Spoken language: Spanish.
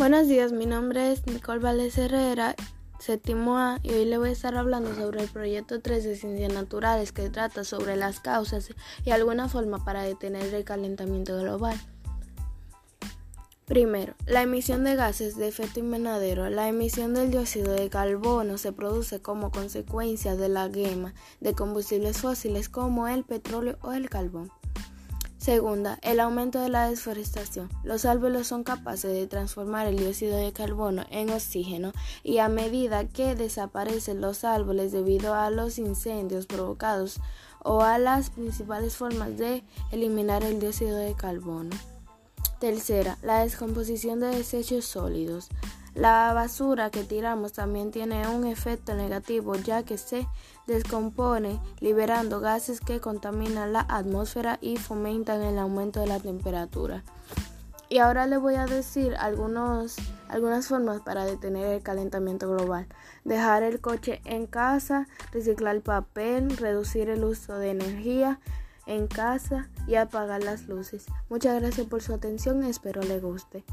Buenos días, mi nombre es Nicole Valdez Herrera, séptimo A, y hoy le voy a estar hablando sobre el proyecto 3 de Ciencias Naturales que trata sobre las causas y alguna forma para detener el calentamiento global. Primero, la emisión de gases de efecto invernadero. La emisión del dióxido de carbono se produce como consecuencia de la quema de combustibles fósiles como el petróleo o el carbón. Segunda, el aumento de la deforestación. Los árboles son capaces de transformar el dióxido de carbono en oxígeno y a medida que desaparecen los árboles debido a los incendios provocados o a las principales formas de eliminar el dióxido de carbono. Tercera, la descomposición de desechos sólidos. La basura que tiramos también tiene un efecto negativo ya que se descompone liberando gases que contaminan la atmósfera y fomentan el aumento de la temperatura. Y ahora les voy a decir algunos, algunas formas para detener el calentamiento global. Dejar el coche en casa, reciclar el papel, reducir el uso de energía en casa y apagar las luces. Muchas gracias por su atención, espero le guste.